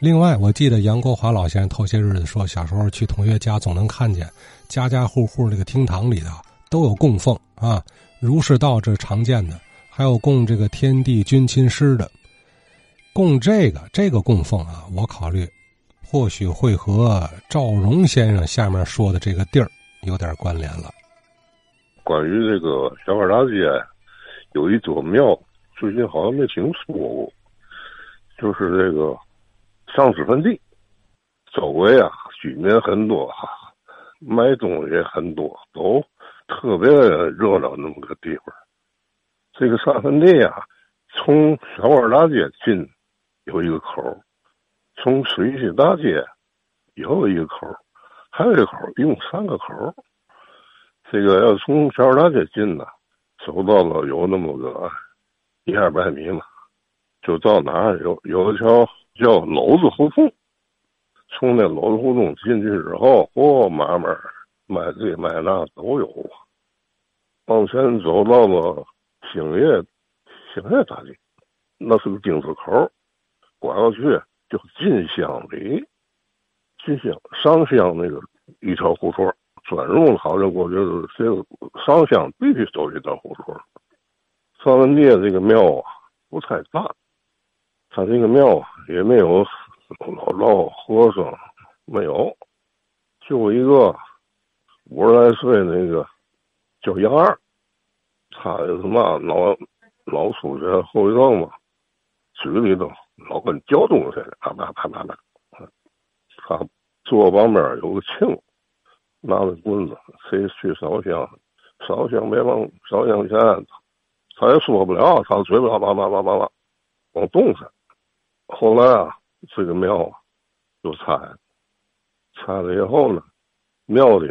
另外，我记得杨国华老先生头些日子说，小时候去同学家总能看见家家户户那个厅堂里头都有供奉啊，儒释道这常见的，还有供这个天地君亲师的，供这个这个供奉啊，我考虑或许会和赵荣先生下面说的这个地儿有点关联了。关于这个小二大街有一座庙，最近好像没听说过，就是这个丧尸坟地，周围啊居民很多，哈卖东西很多，都特别热闹那么个地方。这个上坟地啊，从小二大街进有一个口，从水西大街也有一个口，还有一个口，一共三个口。这个要从小二大街进呢，走到了有那么个一二百米嘛，就到哪有有一条叫篓子胡同，从那篓子胡同进去之后，哦，买卖卖这卖那都有。往前走到了兴业兴业大街，那是个丁字口，拐过去就进乡里，进乡上乡那个一条胡同。转入好像我觉得这个上香必须走这条胡同。上文街这个庙啊不太大，他这个庙啊也没有老老和尚，没有，就一个五十来岁那个叫杨二，他什么老老出血后遗症嘛，嘴里头老跟嚼东西似的，啪啪啪啪啪。他坐旁边有个磬。拿着棍子，谁去烧香？烧香别往烧香前，他也说不了，他嘴巴叭叭叭叭叭往动上。后来啊，这个庙啊就拆，拆了以后呢，庙里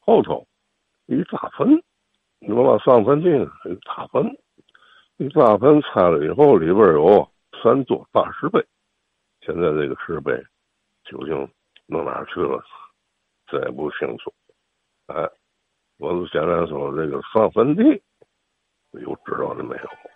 后头一大坟，你往上坟地一大坟，一大坟拆了以后，里边有三座大石碑。现在这个石碑究竟弄哪去了？这也不清楚，哎，我是现在说这个上坟地，有知道的没有？